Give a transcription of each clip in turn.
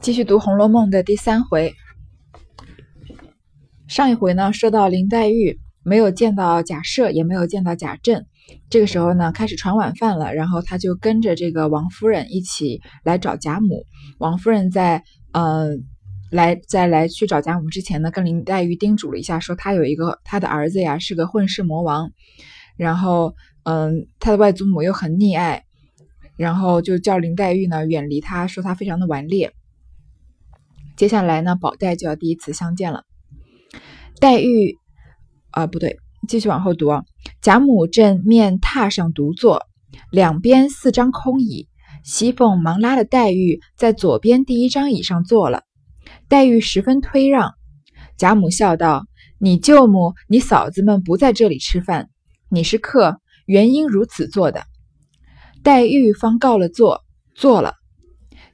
继续读《红楼梦》的第三回。上一回呢，说到林黛玉没有见到贾赦，也没有见到贾政。这个时候呢，开始传晚饭了，然后他就跟着这个王夫人一起来找贾母。王夫人在呃来在来去找贾母之前呢，跟林黛玉叮嘱了一下，说他有一个他的儿子呀是个混世魔王，然后嗯他的外祖母又很溺爱，然后就叫林黛玉呢远离他，说他非常的顽劣。接下来呢，宝黛就要第一次相见了。黛玉，啊，不对，继续往后读啊。贾母正面榻上独坐，两边四张空椅，熙凤忙拉了黛玉在左边第一张椅上坐了。黛玉十分推让，贾母笑道：“你舅母、你嫂子们不在这里吃饭，你是客，原因如此做的。”黛玉方告了座，坐了。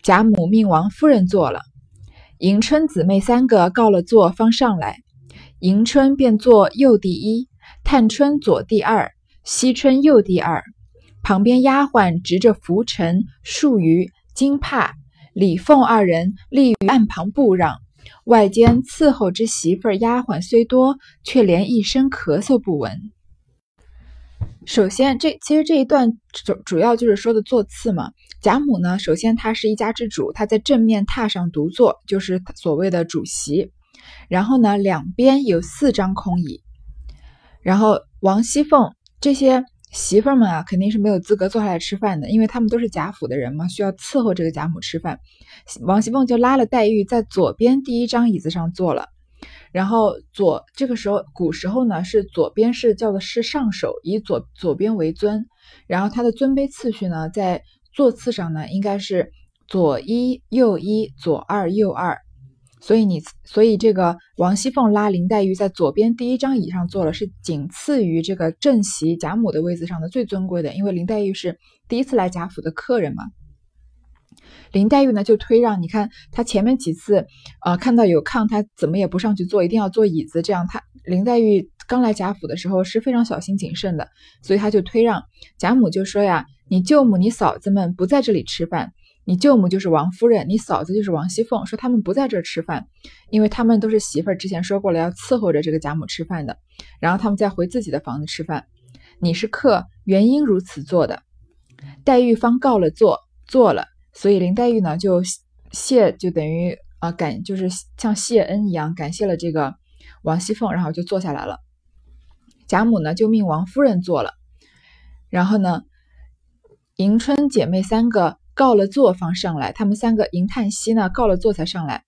贾母命王夫人坐了。迎春姊妹三个告了座，方上来。迎春便坐右第一，探春左第二，惜春右第二。旁边丫鬟执着拂尘、漱盂、金帕，李凤二人立于案旁不让。外间伺候之媳妇儿丫鬟虽多，却连一声咳嗽不闻。首先，这其实这一段主主要就是说的座次嘛。贾母呢，首先她是一家之主，她在正面榻上独坐，就是所谓的主席。然后呢，两边有四张空椅。然后王熙凤这些媳妇们啊，肯定是没有资格坐下来吃饭的，因为他们都是贾府的人嘛，需要伺候这个贾母吃饭。王熙凤就拉了黛玉在左边第一张椅子上坐了。然后左这个时候，古时候呢是左边是叫的是上首，以左左边为尊。然后它的尊卑次序呢，在座次上呢应该是左一右一，左二右二。所以你所以这个王熙凤拉林黛玉在左边第一张椅上坐了，是仅次于这个正席贾母的位子上的最尊贵的，因为林黛玉是第一次来贾府的客人嘛。林黛玉呢就推让，你看她前面几次，呃，看到有炕，她怎么也不上去坐，一定要坐椅子。这样，她林黛玉刚来贾府的时候是非常小心谨慎的，所以她就推让。贾母就说呀：“你舅母、你嫂子们不在这里吃饭，你舅母就是王夫人，你嫂子就是王熙凤，说他们不在这儿吃饭，因为他们都是媳妇儿，之前说过了要伺候着这个贾母吃饭的，然后他们再回自己的房子吃饭。你是客，原因如此做的。”黛玉方告了座，坐了。所以林黛玉呢，就谢，就等于啊感，就是像谢恩一样，感谢了这个王熙凤，然后就坐下来了。贾母呢，就命王夫人坐了。然后呢，迎春姐妹三个告了座方上来，她们三个迎叹息呢，告了座才上来。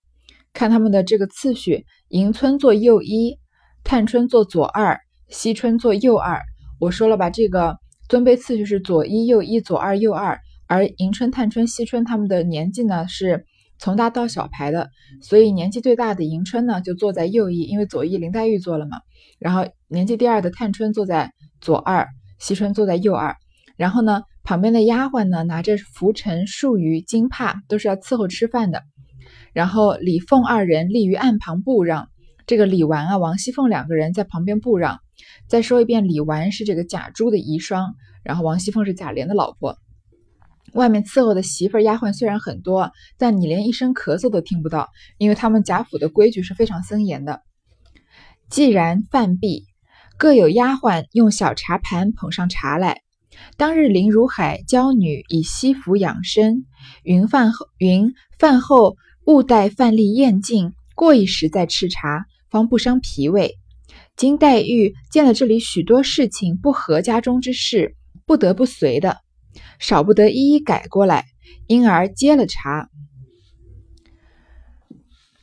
看他们的这个次序，迎春坐右一，探春坐左二，惜春坐右二。我说了吧，这个尊卑次序是左一右一，左二右二。而迎春、探春、惜春他们的年纪呢是从大到小排的，所以年纪最大的迎春呢就坐在右翼，因为左翼林黛玉坐了嘛。然后年纪第二的探春坐在左二，惜春坐在右二。然后呢，旁边的丫鬟呢拿着拂尘、漱鱼、金帕，都是要伺候吃饭的。然后李凤二人立于岸旁不让，这个李纨啊、王熙凤两个人在旁边不让。再说一遍，李纨是这个贾珠的遗孀，然后王熙凤是贾琏的老婆。外面伺候的媳妇儿、丫鬟虽然很多，但你连一声咳嗽都听不到，因为他们贾府的规矩是非常森严的。既然饭毕，各有丫鬟用小茶盘捧上茶来。当日林如海教女以西服养生，云饭后云饭后勿待饭粒咽尽，过一时再吃茶，方不伤脾胃。金黛玉见了这里许多事情不合家中之事，不得不随的。少不得一一改过来，因而接了茶。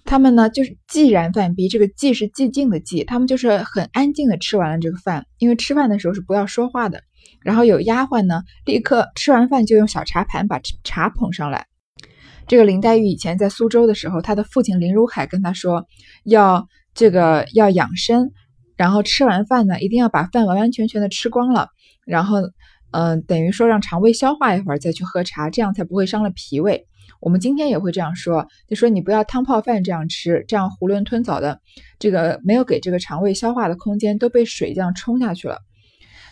他们呢，就是既然饭毕。这个既是寂静的寂，他们就是很安静的吃完了这个饭。因为吃饭的时候是不要说话的。然后有丫鬟呢，立刻吃完饭就用小茶盘把茶捧上来。这个林黛玉以前在苏州的时候，她的父亲林如海跟她说，要这个要养生，然后吃完饭呢，一定要把饭完完全全的吃光了，然后。嗯，等于说让肠胃消化一会儿再去喝茶，这样才不会伤了脾胃。我们今天也会这样说，就说你不要汤泡饭这样吃，这样囫囵吞枣的，这个没有给这个肠胃消化的空间，都被水这样冲下去了。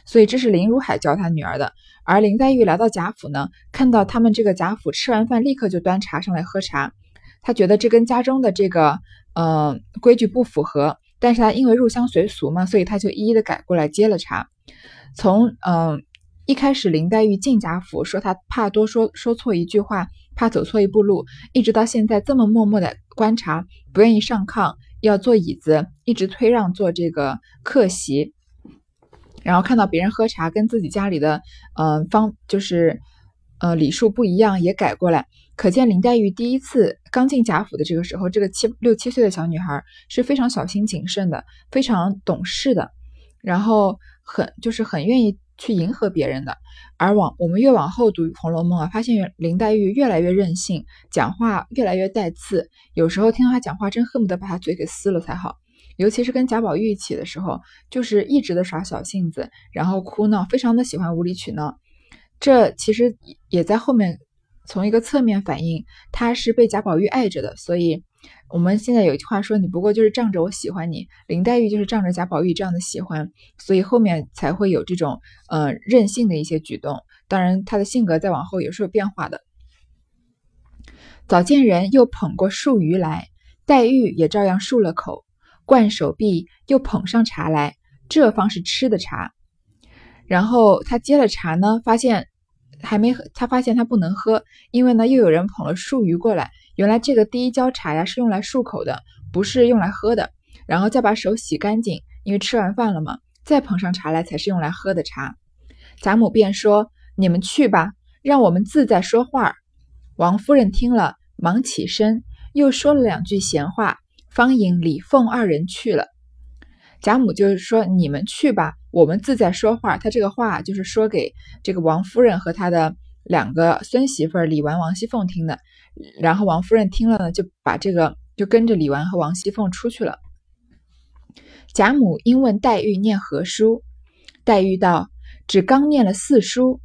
所以这是林如海教他女儿的。而林黛玉来到贾府呢，看到他们这个贾府吃完饭立刻就端茶上来喝茶，她觉得这跟家中的这个呃规矩不符合，但是她因为入乡随俗嘛，所以她就一一的改过来接了茶。从嗯一开始林黛玉进贾府说她怕多说说错一句话，怕走错一步路，一直到现在这么默默的观察，不愿意上炕，要坐椅子，一直推让坐这个客席。然后看到别人喝茶跟自己家里的呃方就是呃礼数不一样，也改过来。可见林黛玉第一次刚进贾府的这个时候，这个七六七岁的小女孩是非常小心谨慎的，非常懂事的，然后很就是很愿意去迎合别人的。而往我们越往后读《红楼梦》啊，发现林黛玉越来越任性，讲话越来越带刺，有时候听她讲话，真恨不得把她嘴给撕了才好。尤其是跟贾宝玉一起的时候，就是一直的耍小性子，然后哭闹，非常的喜欢无理取闹。这其实也在后面从一个侧面反映，他是被贾宝玉爱着的。所以我们现在有句话说：“你不过就是仗着我喜欢你。”林黛玉就是仗着贾宝玉这样的喜欢，所以后面才会有这种呃任性的一些举动。当然，她的性格再往后也是有变化的。早见人又捧过数鱼来，黛玉也照样漱了口。灌手臂，又捧上茶来，这方是吃的茶。然后他接了茶呢，发现还没喝，他发现他不能喝，因为呢又有人捧了漱盂过来。原来这个第一浇茶呀是用来漱口的，不是用来喝的。然后再把手洗干净，因为吃完饭了嘛，再捧上茶来才是用来喝的茶。贾母便说：“你们去吧，让我们自在说话。”王夫人听了，忙起身，又说了两句闲话。方引李凤二人去了，贾母就是说：“你们去吧，我们自在说话。”她这个话就是说给这个王夫人和她的两个孙媳妇李纨、王熙凤听的。然后王夫人听了呢，就把这个就跟着李纨和王熙凤出去了。贾母因问黛玉念何书，黛玉道：“只刚念了四书。”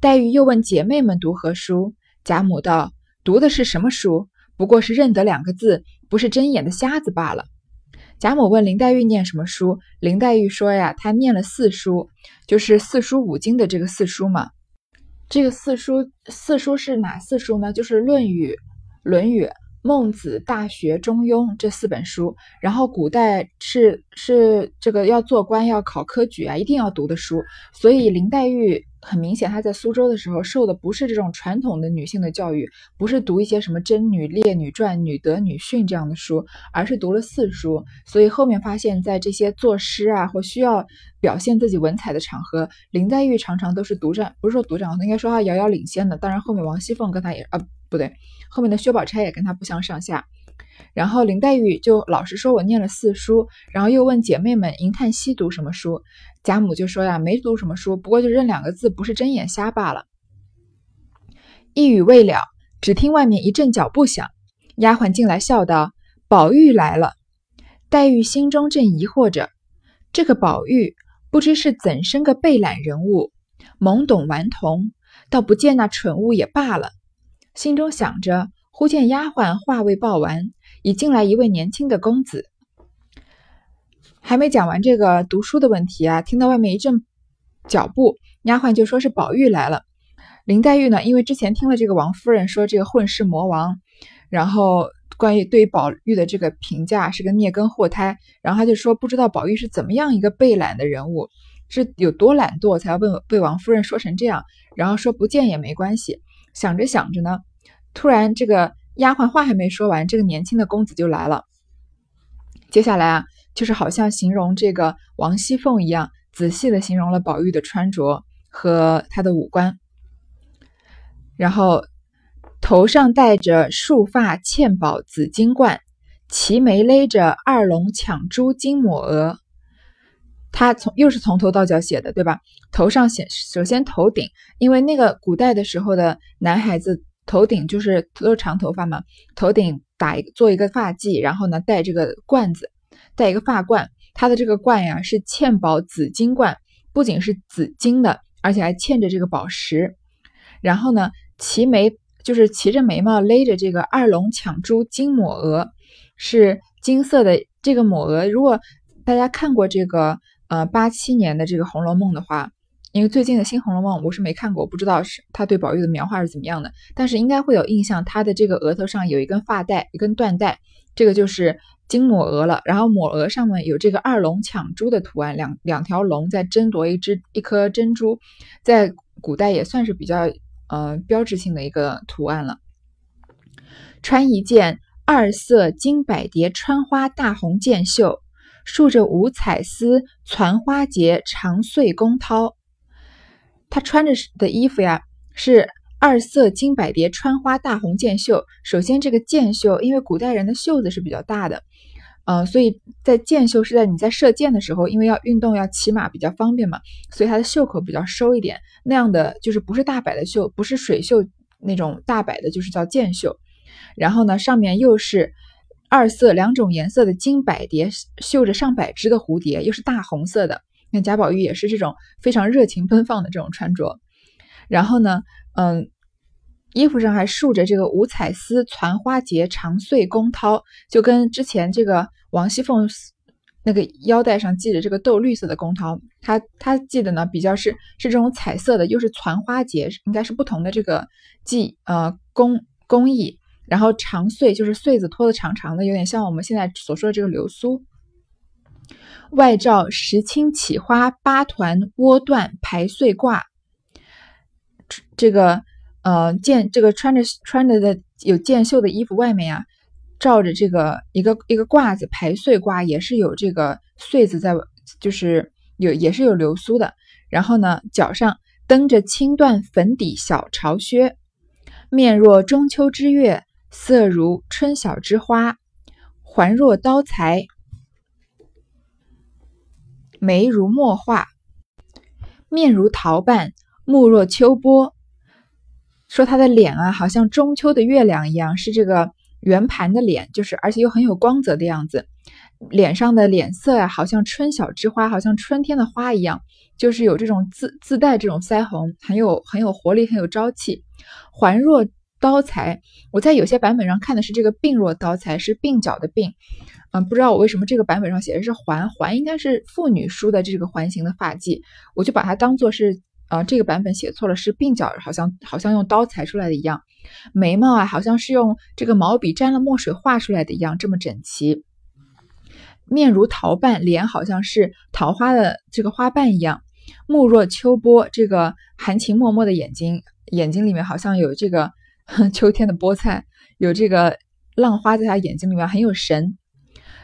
黛玉又问姐妹们读何书，贾母道：“读的是什么书？不过是认得两个字。”不是睁眼的瞎子罢了。贾母问林黛玉念什么书，林黛玉说呀，她念了四书，就是四书五经的这个四书嘛。这个四书，四书是哪四书呢？就是《论语》《论语》。孟子、大学、中庸这四本书，然后古代是是这个要做官要考科举啊，一定要读的书。所以林黛玉很明显，她在苏州的时候受的不是这种传统的女性的教育，不是读一些什么《贞女》《烈女传》《女德》《女训》这样的书，而是读了四书。所以后面发现，在这些作诗啊或需要表现自己文采的场合，林黛玉常常都是独占，不是说独占，应该说她遥遥领先的。当然后面王熙凤跟她也啊。不对，后面的薛宝钗也跟她不相上下。然后林黛玉就老实说，我念了四书，然后又问姐妹们：“银叹息读什么书？”贾母就说呀：“没读什么书，不过就认两个字，不是睁眼瞎罢了。”一语未了，只听外面一阵脚步响，丫鬟进来笑道：“宝玉来了。”黛玉心中正疑惑着，这个宝玉不知是怎生个背懒人物，懵懂顽童，倒不见那蠢物也罢了。心中想着，忽见丫鬟话未报完，已进来一位年轻的公子。还没讲完这个读书的问题啊，听到外面一阵脚步，丫鬟就说是宝玉来了。林黛玉呢，因为之前听了这个王夫人说这个混世魔王，然后关于对宝玉的这个评价是个孽根祸胎，然后她就说不知道宝玉是怎么样一个被懒的人物，是有多懒惰才要被被王夫人说成这样，然后说不见也没关系。想着想着呢，突然这个丫鬟话还没说完，这个年轻的公子就来了。接下来啊，就是好像形容这个王熙凤一样，仔细的形容了宝玉的穿着和他的五官。然后头上戴着束发嵌宝紫金冠，齐眉勒着二龙抢珠金抹额。他从又是从头到脚写的，对吧？头上写，首先头顶，因为那个古代的时候的男孩子头顶就是都是长头发嘛，头顶打一做一个发髻，然后呢戴这个冠子，戴一个发冠。他的这个冠呀是嵌宝紫金冠，不仅是紫金的，而且还嵌着这个宝石。然后呢齐眉就是齐着眉毛勒着这个二龙抢珠金抹额，是金色的这个抹额。如果大家看过这个。呃，八七年的这个《红楼梦》的话，因为最近的新《红楼梦》我是没看过，不知道是他对宝玉的描画是怎么样的，但是应该会有印象，他的这个额头上有一根发带，一根缎带，这个就是金抹额了。然后抹额上面有这个二龙抢珠的图案，两两条龙在争夺一只一颗珍珠，在古代也算是比较呃标志性的一个图案了。穿一件二色金百蝶穿花大红箭袖。竖着五彩丝攒花结长穗宫绦，他穿着的衣服呀是二色金百蝶穿花大红箭袖。首先，这个箭袖，因为古代人的袖子是比较大的，呃，所以在箭袖是在你在射箭的时候，因为要运动要骑马比较方便嘛，所以它的袖口比较收一点。那样的就是不是大摆的袖，不是水袖那种大摆的，就是叫箭袖。然后呢，上面又是。二色两种颜色的金百蝶绣着上百只的蝴蝶，又是大红色的。那贾宝玉也是这种非常热情奔放的这种穿着。然后呢，嗯，衣服上还竖着这个五彩丝攒花结长穗宫绦，就跟之前这个王熙凤那个腰带上系着这个豆绿色的宫绦，她她系的呢比较是是这种彩色的，又是攒花结，应该是不同的这个技呃工工艺。然后长穗就是穗子拖的长长的，有点像我们现在所说的这个流苏。外罩石青起花八团窝缎排穗挂，这个呃箭这个穿着穿着的有箭袖的衣服外面啊，罩着这个一个一个褂子排穗褂，也是有这个穗子在，就是有也是有流苏的。然后呢，脚上蹬着青缎粉底小朝靴，面若中秋之月。色如春晓之花，环若刀裁，眉如墨画，面如桃瓣，目若秋波。说他的脸啊，好像中秋的月亮一样，是这个圆盘的脸，就是而且又很有光泽的样子。脸上的脸色呀，好像春晓之花，好像春天的花一样，就是有这种自自带这种腮红，很有很有活力，很有朝气。环若。刀裁，我在有些版本上看的是这个鬓若刀裁，是鬓角的鬓，嗯，不知道我为什么这个版本上写的是环环，应该是妇女梳的这个环形的发髻，我就把它当做是，呃，这个版本写错了，是鬓角好像好像用刀裁出来的一样，眉毛啊好像是用这个毛笔沾了墨水画出来的一样，这么整齐，面如桃瓣，脸好像是桃花的这个花瓣一样，目若秋波，这个含情脉脉的眼睛，眼睛里面好像有这个。秋天的菠菜有这个浪花在他眼睛里面很有神，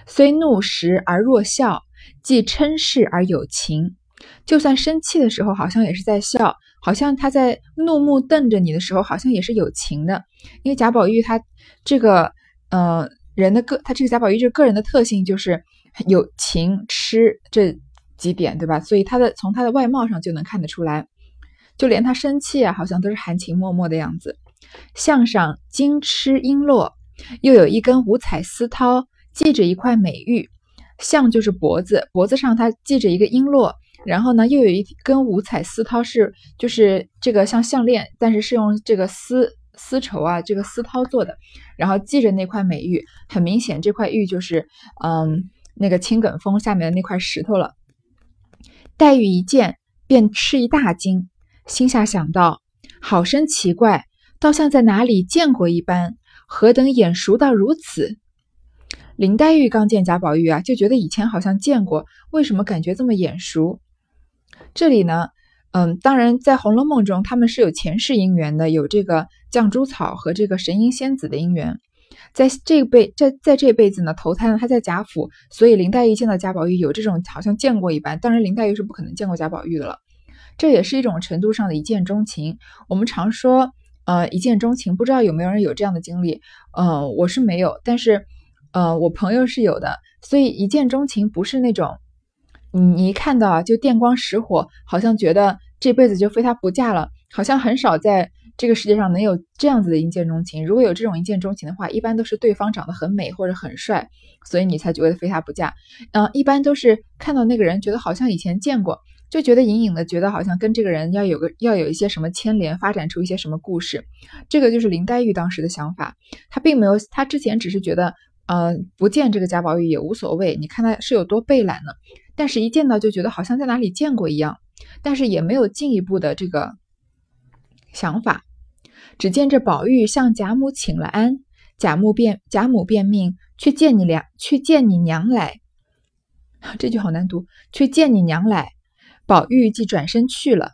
虽怒时而若笑，既嗔视而有情。就算生气的时候，好像也是在笑，好像他在怒目瞪着你的时候，好像也是有情的。因为贾宝玉他这个呃人的个，他这个贾宝玉这个个人的特性就是有情痴这几点，对吧？所以他的从他的外貌上就能看得出来，就连他生气啊，好像都是含情脉脉的样子。项上金螭璎珞，又有一根五彩丝绦，系着一块美玉。项就是脖子，脖子上它系着一个璎珞，然后呢，又有一根五彩丝绦，是就是这个像项链，但是是用这个丝丝绸啊，这个丝绦做的，然后系着那块美玉。很明显，这块玉就是嗯那个青埂峰下面的那块石头了。黛玉一见，便吃一大惊，心下想到：好生奇怪。倒像在哪里见过一般，何等眼熟到如此？林黛玉刚见贾宝玉啊，就觉得以前好像见过，为什么感觉这么眼熟？这里呢，嗯，当然在《红楼梦》中，他们是有前世姻缘的，有这个绛珠草和这个神瑛仙子的姻缘，在这辈在在这辈子呢，投胎呢，他在贾府，所以林黛玉见到贾宝玉有这种好像见过一般。当然，林黛玉是不可能见过贾宝玉的了，这也是一种程度上的一见钟情。我们常说。呃，一见钟情，不知道有没有人有这样的经历？嗯，我是没有，但是，呃，我朋友是有的。所以一见钟情不是那种，你你一看到啊就电光石火，好像觉得这辈子就非他不嫁了，好像很少在这个世界上能有这样子的一见钟情。如果有这种一见钟情的话，一般都是对方长得很美或者很帅，所以你才觉得非他不嫁。嗯，一般都是看到那个人，觉得好像以前见过。就觉得隐隐的觉得好像跟这个人要有个要有一些什么牵连，发展出一些什么故事，这个就是林黛玉当时的想法。她并没有，她之前只是觉得，呃，不见这个贾宝玉也无所谓。你看他是有多被懒呢？但是一见到就觉得好像在哪里见过一样，但是也没有进一步的这个想法。只见这宝玉向贾母请了安，贾母便贾母便命去见你娘，去见你娘来。这句好难读，去见你娘来。宝玉即转身去了。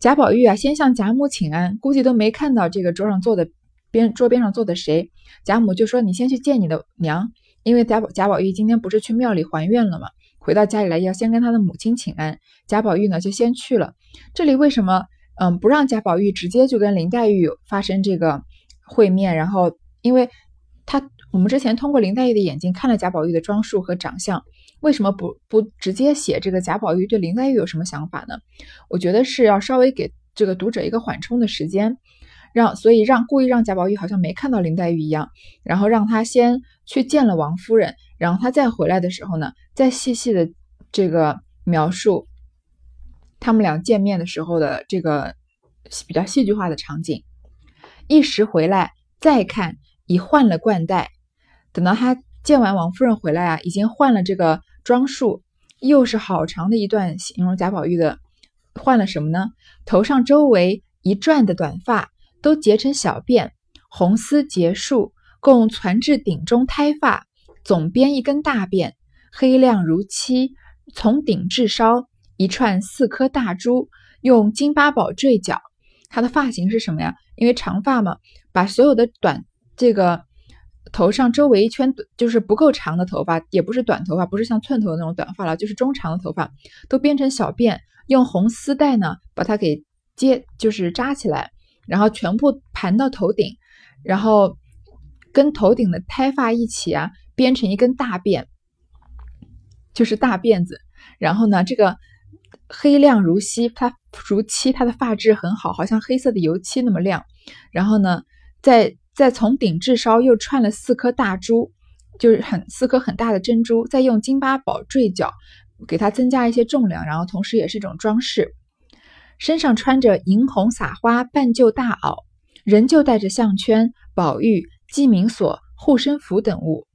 贾宝玉啊，先向贾母请安，估计都没看到这个桌上坐的边桌边上坐的谁。贾母就说：“你先去见你的娘，因为贾宝贾宝玉今天不是去庙里还愿了吗？回到家里来要先跟他的母亲请安。贾宝玉呢就先去了。这里为什么嗯不让贾宝玉直接就跟林黛玉发生这个会面？然后因为他我们之前通过林黛玉的眼睛看了贾宝玉的装束和长相。”为什么不不直接写这个贾宝玉对林黛玉有什么想法呢？我觉得是要稍微给这个读者一个缓冲的时间，让所以让故意让贾宝玉好像没看到林黛玉一样，然后让他先去见了王夫人，然后他再回来的时候呢，再细细的这个描述他们俩见面的时候的这个比较戏剧化的场景。一时回来再看，已换了冠带，等到他见完王夫人回来啊，已经换了这个。装束又是好长的一段形容贾宝玉的，换了什么呢？头上周围一转的短发都结成小辫，红丝结束，共攒至顶中胎发，总编一根大辫，黑亮如漆，从顶至梢一串四颗大珠，用金八宝坠角。他的发型是什么呀？因为长发嘛，把所有的短这个。头上周围一圈就是不够长的头发，也不是短头发，不是像寸头的那种短发了，就是中长的头发，都编成小辫，用红丝带呢把它给接，就是扎起来，然后全部盘到头顶，然后跟头顶的胎发一起啊编成一根大辫，就是大辫子。然后呢，这个黑亮如漆，它如漆，它的发质很好，好像黑色的油漆那么亮。然后呢，在再从顶至梢又串了四颗大珠，就是很四颗很大的珍珠，再用金八宝坠角，给它增加一些重量，然后同时也是一种装饰。身上穿着银红撒花半旧大袄，仍旧带着项圈、宝玉、记名锁、护身符等物。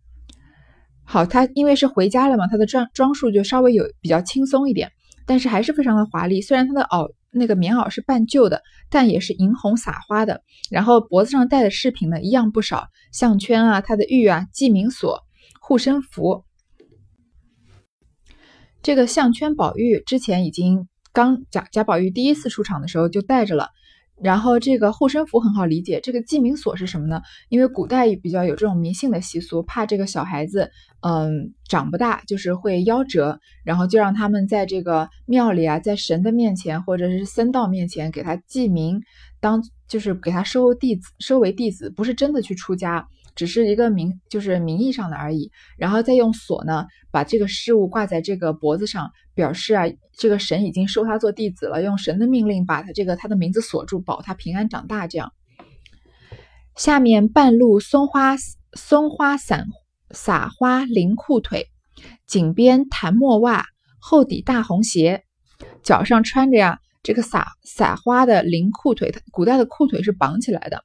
好，他因为是回家了嘛，他的装装束就稍微有比较轻松一点，但是还是非常的华丽。虽然他的袄。那个棉袄是半旧的，但也是银红撒花的。然后脖子上戴的饰品呢，一样不少，项圈啊，他的玉啊，记名锁、护身符。这个项圈，宝玉之前已经刚贾贾宝玉第一次出场的时候就带着了。然后这个护身符很好理解，这个记名锁是什么呢？因为古代比较有这种迷信的习俗，怕这个小孩子，嗯，长不大就是会夭折，然后就让他们在这个庙里啊，在神的面前或者是僧道面前给他记名，当就是给他收弟子，收为弟子，不是真的去出家。只是一个名，就是名义上的而已。然后再用锁呢，把这个事物挂在这个脖子上，表示啊，这个神已经收他做弟子了，用神的命令把他这个他的名字锁住，保他平安长大。这样，下面半路松花松花散撒花绫裤腿，颈边弹墨袜，厚底大红鞋，脚上穿着呀这个撒撒花的绫裤腿，古代的裤腿是绑起来的。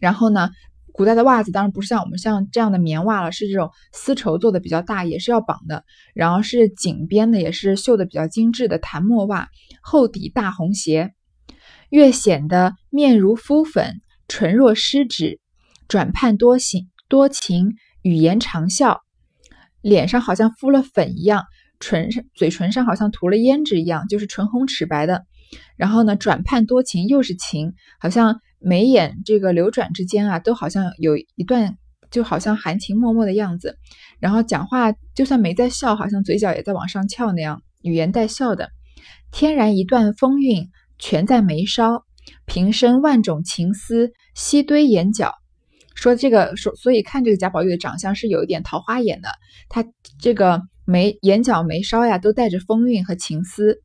然后呢？古代的袜子当然不是像我们像这样的棉袜了，是这种丝绸做的比较大，也是要绑的。然后是紧边的，也是绣的比较精致的檀墨袜，厚底大红鞋，越显得面如敷粉，唇若施脂，转盼多情多情，语言长笑，脸上好像敷了粉一样，唇上嘴唇上好像涂了胭脂一样，就是唇红齿白的。然后呢，转盼多情又是情，好像。眉眼这个流转之间啊，都好像有一段，就好像含情脉脉的样子。然后讲话就算没在笑，好像嘴角也在往上翘那样，语言带笑的。天然一段风韵，全在眉梢。平生万种情思，悉堆眼角。说这个说，所以看这个贾宝玉的长相是有一点桃花眼的。他这个眉眼角眉梢呀，都带着风韵和情思。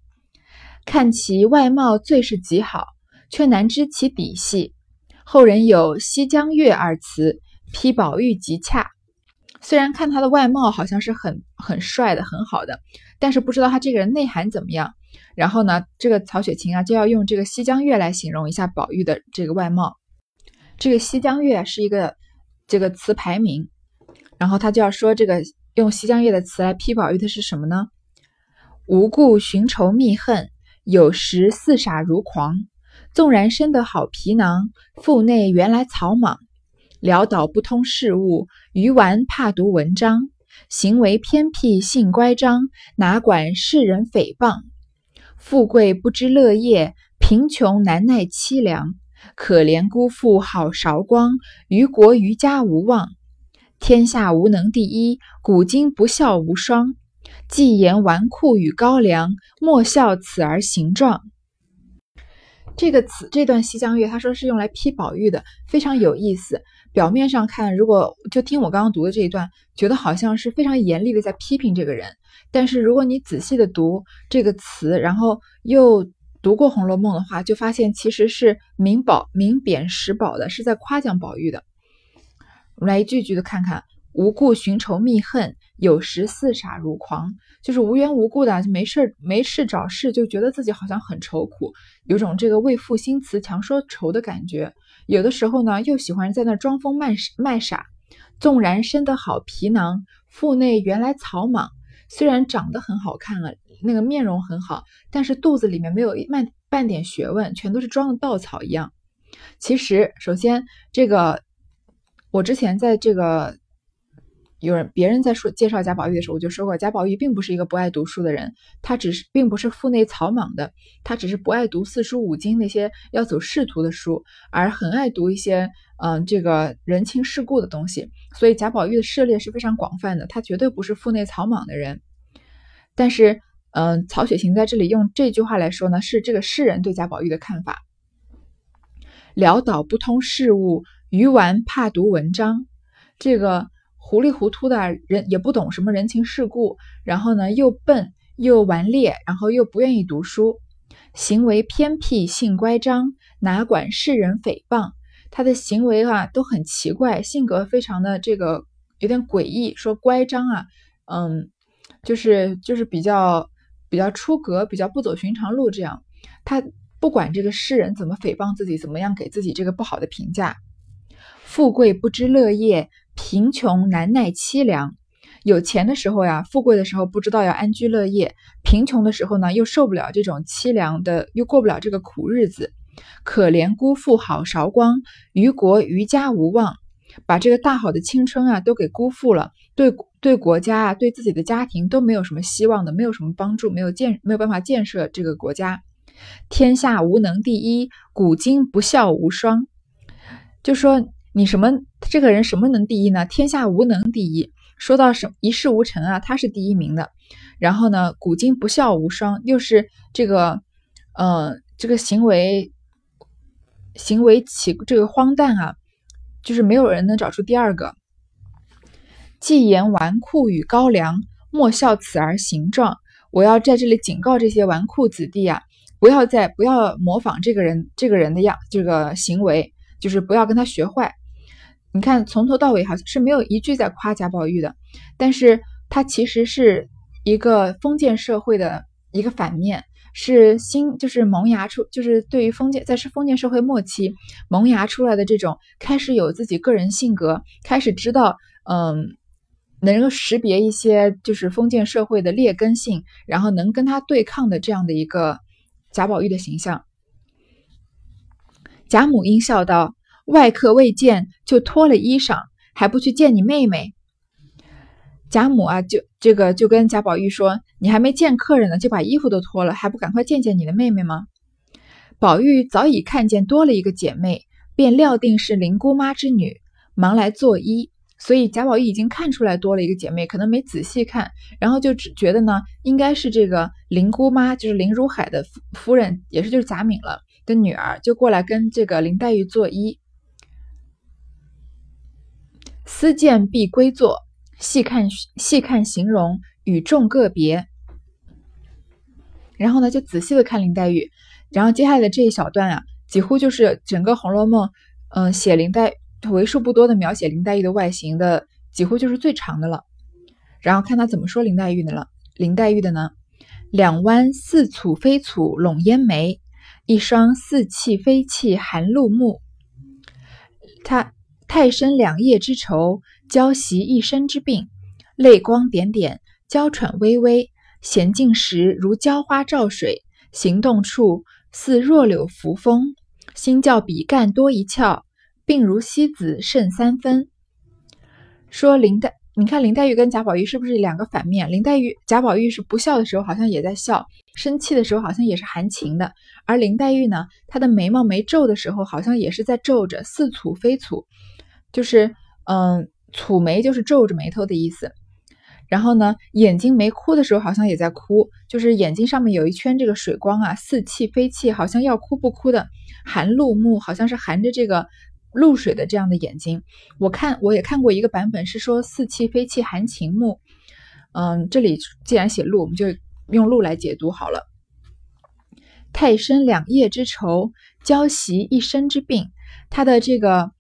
看其外貌最是极好。却难知其底细。后人有“西江月”二词，批宝玉极恰。虽然看他的外貌好像是很很帅的、很好的，但是不知道他这个人内涵怎么样。然后呢，这个曹雪芹啊，就要用这个“西江月”来形容一下宝玉的这个外貌。这个“西江月”是一个这个词牌名，然后他就要说这个用“西江月”的词来批宝玉的是什么呢？无故寻仇觅恨，有时似傻如狂。纵然生得好皮囊，腹内原来草莽。潦倒不通事物，愚顽怕读文章。行为偏僻性乖张，哪管世人诽谤。富贵不知乐业，贫穷难耐凄凉。可怜辜负好韶光，于国于家无望。天下无能第一，古今不孝无双。既言纨绔与高粱，莫笑此儿形状。这个词，这段西江月，他说是用来批宝玉的，非常有意思。表面上看，如果就听我刚刚读的这一段，觉得好像是非常严厉的在批评这个人。但是如果你仔细的读这个词，然后又读过《红楼梦》的话，就发现其实是明褒明贬实褒的，是在夸奖宝玉的。我们来一句句的看看：无故寻仇觅恨，有时似傻如狂。就是无缘无故的，就没事没事找事，就觉得自己好像很愁苦，有种这个为赋新词强说愁的感觉。有的时候呢，又喜欢在那装疯卖卖傻。纵然生得好皮囊，腹内原来草莽。虽然长得很好看了，那个面容很好，但是肚子里面没有半半点学问，全都是装的稻草一样。其实，首先这个。我之前在这个有人别人在说介绍贾宝玉的时候，我就说过，贾宝玉并不是一个不爱读书的人，他只是并不是腹内草莽的，他只是不爱读四书五经那些要走仕途的书，而很爱读一些嗯这个人情世故的东西。所以贾宝玉的涉猎是非常广泛的，他绝对不是腹内草莽的人。但是嗯，曹雪芹在这里用这句话来说呢，是这个诗人对贾宝玉的看法：潦倒不通事物。愚顽怕读文章，这个糊里糊涂的人也不懂什么人情世故，然后呢又笨又顽劣，然后又不愿意读书，行为偏僻性乖张，哪管世人诽谤。他的行为啊都很奇怪，性格非常的这个有点诡异，说乖张啊，嗯，就是就是比较比较出格，比较不走寻常路这样。他不管这个世人怎么诽谤自己，怎么样给自己这个不好的评价。富贵不知乐业，贫穷难耐凄凉。有钱的时候呀，富贵的时候不知道要安居乐业；贫穷的时候呢，又受不了这种凄凉的，又过不了这个苦日子。可怜辜负好韶光，于国于家无望。把这个大好的青春啊，都给辜负了，对对国家啊，对自己的家庭都没有什么希望的，没有什么帮助，没有建没有办法建设这个国家。天下无能第一，古今不孝无双。就说。你什么这个人什么能第一呢？天下无能第一。说到什一事无成啊，他是第一名的。然后呢，古今不孝无双，又是这个，呃，这个行为行为奇这个荒诞啊，就是没有人能找出第二个。既言纨绔与高粱，莫笑此儿形状。我要在这里警告这些纨绔子弟啊，不要再不要模仿这个人这个人的样这个行为，就是不要跟他学坏。你看，从头到尾好像是没有一句在夸贾宝玉的，但是他其实是一个封建社会的一个反面，是新就是萌芽出，就是对于封建在封建社会末期萌芽出来的这种开始有自己个人性格，开始知道嗯能够识别一些就是封建社会的劣根性，然后能跟他对抗的这样的一个贾宝玉的形象。贾母应笑道。外客未见就脱了衣裳，还不去见你妹妹？贾母啊，就这个就跟贾宝玉说：“你还没见客人呢，就把衣服都脱了，还不赶快见见你的妹妹吗？”宝玉早已看见多了一个姐妹，便料定是林姑妈之女，忙来作揖。所以贾宝玉已经看出来多了一个姐妹，可能没仔细看，然后就只觉得呢，应该是这个林姑妈，就是林如海的夫夫人，也是就是贾敏了的女儿，就过来跟这个林黛玉作揖。思见必归坐，细看细看形容，与众个别。然后呢，就仔细的看林黛玉。然后接下来的这一小段啊，几乎就是整个《红楼梦》嗯写林黛为数不多的描写林黛玉的外形的，几乎就是最长的了。然后看他怎么说林黛玉的了。林黛玉的呢，两弯似蹙非蹙笼烟眉，一双似气非气含露目。他。太深两夜之愁，娇袭一身之病，泪光点点，娇喘微微，娴静时如娇花照水，行动处似弱柳扶风。心较比干多一窍，病如西子胜三分。说林黛，你看林黛玉跟贾宝玉是不是两个反面？林黛玉、贾宝玉是不笑的时候好像也在笑，生气的时候好像也是含情的，而林黛玉呢，她的眉毛没皱的时候好像也是在皱着，似蹙非蹙，就是嗯，蹙眉就是皱着眉头的意思。然后呢，眼睛没哭的时候好像也在哭，就是眼睛上面有一圈这个水光啊，似泣非泣，好像要哭不哭的，含露目，好像是含着这个露水的这样的眼睛。我看我也看过一个版本是说似泣非泣，含情目。嗯，这里既然写露，我们就用露来解读好了。太深两夜之愁，交袭一身之病，他的这个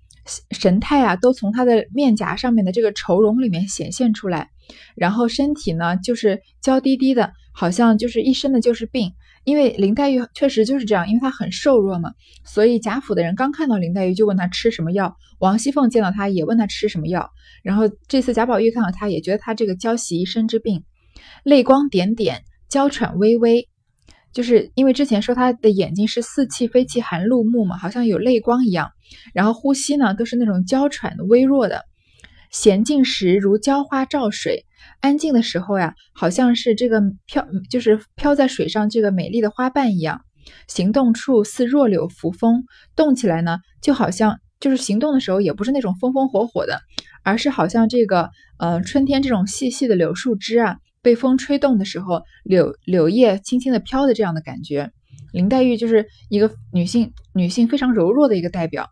神态啊，都从他的面颊上面的这个愁容里面显现出来。然后身体呢，就是娇滴滴的，好像就是一身的就是病。因为林黛玉确实就是这样，因为她很瘦弱嘛，所以贾府的人刚看到林黛玉就问她吃什么药。王熙凤见到她也问她吃什么药。然后这次贾宝玉看到她也觉得她这个娇袭一身之病，泪光点点，娇喘微微，就是因为之前说他的眼睛是似泣非泣，含露目嘛，好像有泪光一样。然后呼吸呢都是那种娇喘的、微弱的。娴静时如娇花照水，安静的时候呀，好像是这个飘，就是飘在水上这个美丽的花瓣一样。行动处似弱柳扶风，动起来呢，就好像就是行动的时候也不是那种风风火火的，而是好像这个呃春天这种细细的柳树枝啊，被风吹动的时候，柳柳叶轻轻的飘的这样的感觉。林黛玉就是一个女性，女性非常柔弱的一个代表。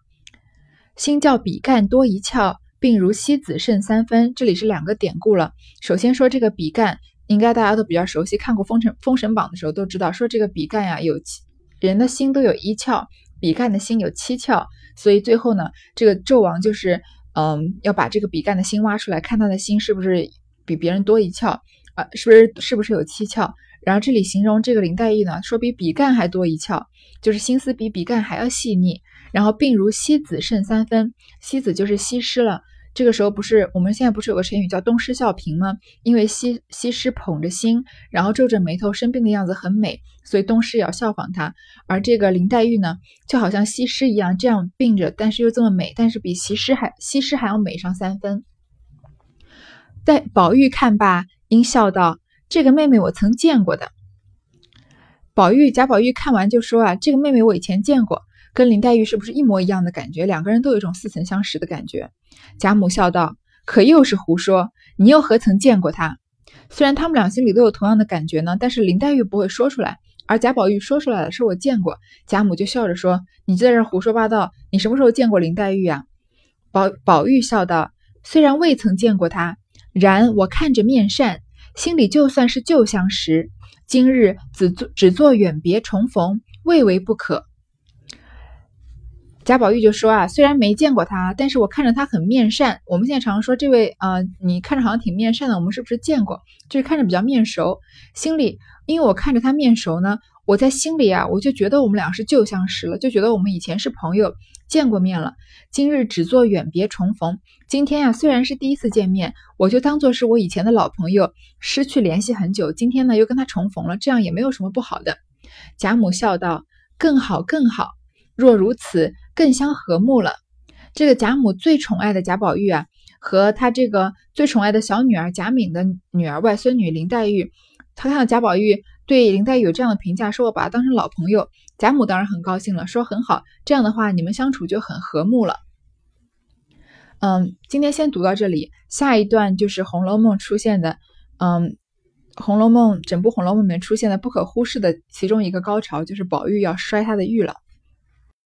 心较比干多一窍。病如西子胜三分，这里是两个典故了。首先说这个比干，应该大家都比较熟悉，看过《封神封神榜》的时候都知道，说这个比干呀有七人的心都有一窍，比干的心有七窍，所以最后呢，这个纣王就是嗯要把这个比干的心挖出来，看他的心是不是比别人多一窍啊，是不是是不是有七窍？然后这里形容这个林黛玉呢，说比比干还多一窍，就是心思比比干还要细腻。然后病如西子胜三分，西子就是西施了。这个时候不是我们现在不是有个成语叫东施效颦吗？因为西西施捧着心，然后皱着眉头生病的样子很美，所以东施也要效仿她。而这个林黛玉呢，就好像西施一样，这样病着，但是又这么美，但是比西施还西施还要美上三分。在宝玉看罢，应笑道：“这个妹妹我曾见过的。”宝玉贾宝玉看完就说：“啊，这个妹妹我以前见过。”跟林黛玉是不是一模一样的感觉？两个人都有一种似曾相识的感觉。贾母笑道：“可又是胡说！你又何曾见过她？”虽然他们俩心里都有同样的感觉呢，但是林黛玉不会说出来，而贾宝玉说出来了，说我见过。贾母就笑着说：“你就在这胡说八道！你什么时候见过林黛玉呀？”宝宝玉笑道：“虽然未曾见过她，然我看着面善，心里就算是旧相识。今日只做只做远别重逢，未为不可。”贾宝玉就说啊，虽然没见过他，但是我看着他很面善。我们现在常说这位啊，你看着好像挺面善的，我们是不是见过？就是看着比较面熟，心里因为我看着他面熟呢，我在心里啊，我就觉得我们俩是旧相识了，就觉得我们以前是朋友，见过面了。今日只做远别重逢，今天呀虽然是第一次见面，我就当做是我以前的老朋友，失去联系很久，今天呢又跟他重逢了，这样也没有什么不好的。贾母笑道：“更好，更好。若如此。”更相和睦了。这个贾母最宠爱的贾宝玉啊，和他这个最宠爱的小女儿贾敏的女儿外孙女林黛玉，他看到贾宝玉对林黛玉有这样的评价，说我把她当成老朋友，贾母当然很高兴了，说很好，这样的话你们相处就很和睦了。嗯，今天先读到这里，下一段就是《红楼梦》出现的，嗯，《红楼梦》整部《红楼梦》里面出现的不可忽视的其中一个高潮，就是宝玉要摔他的玉了。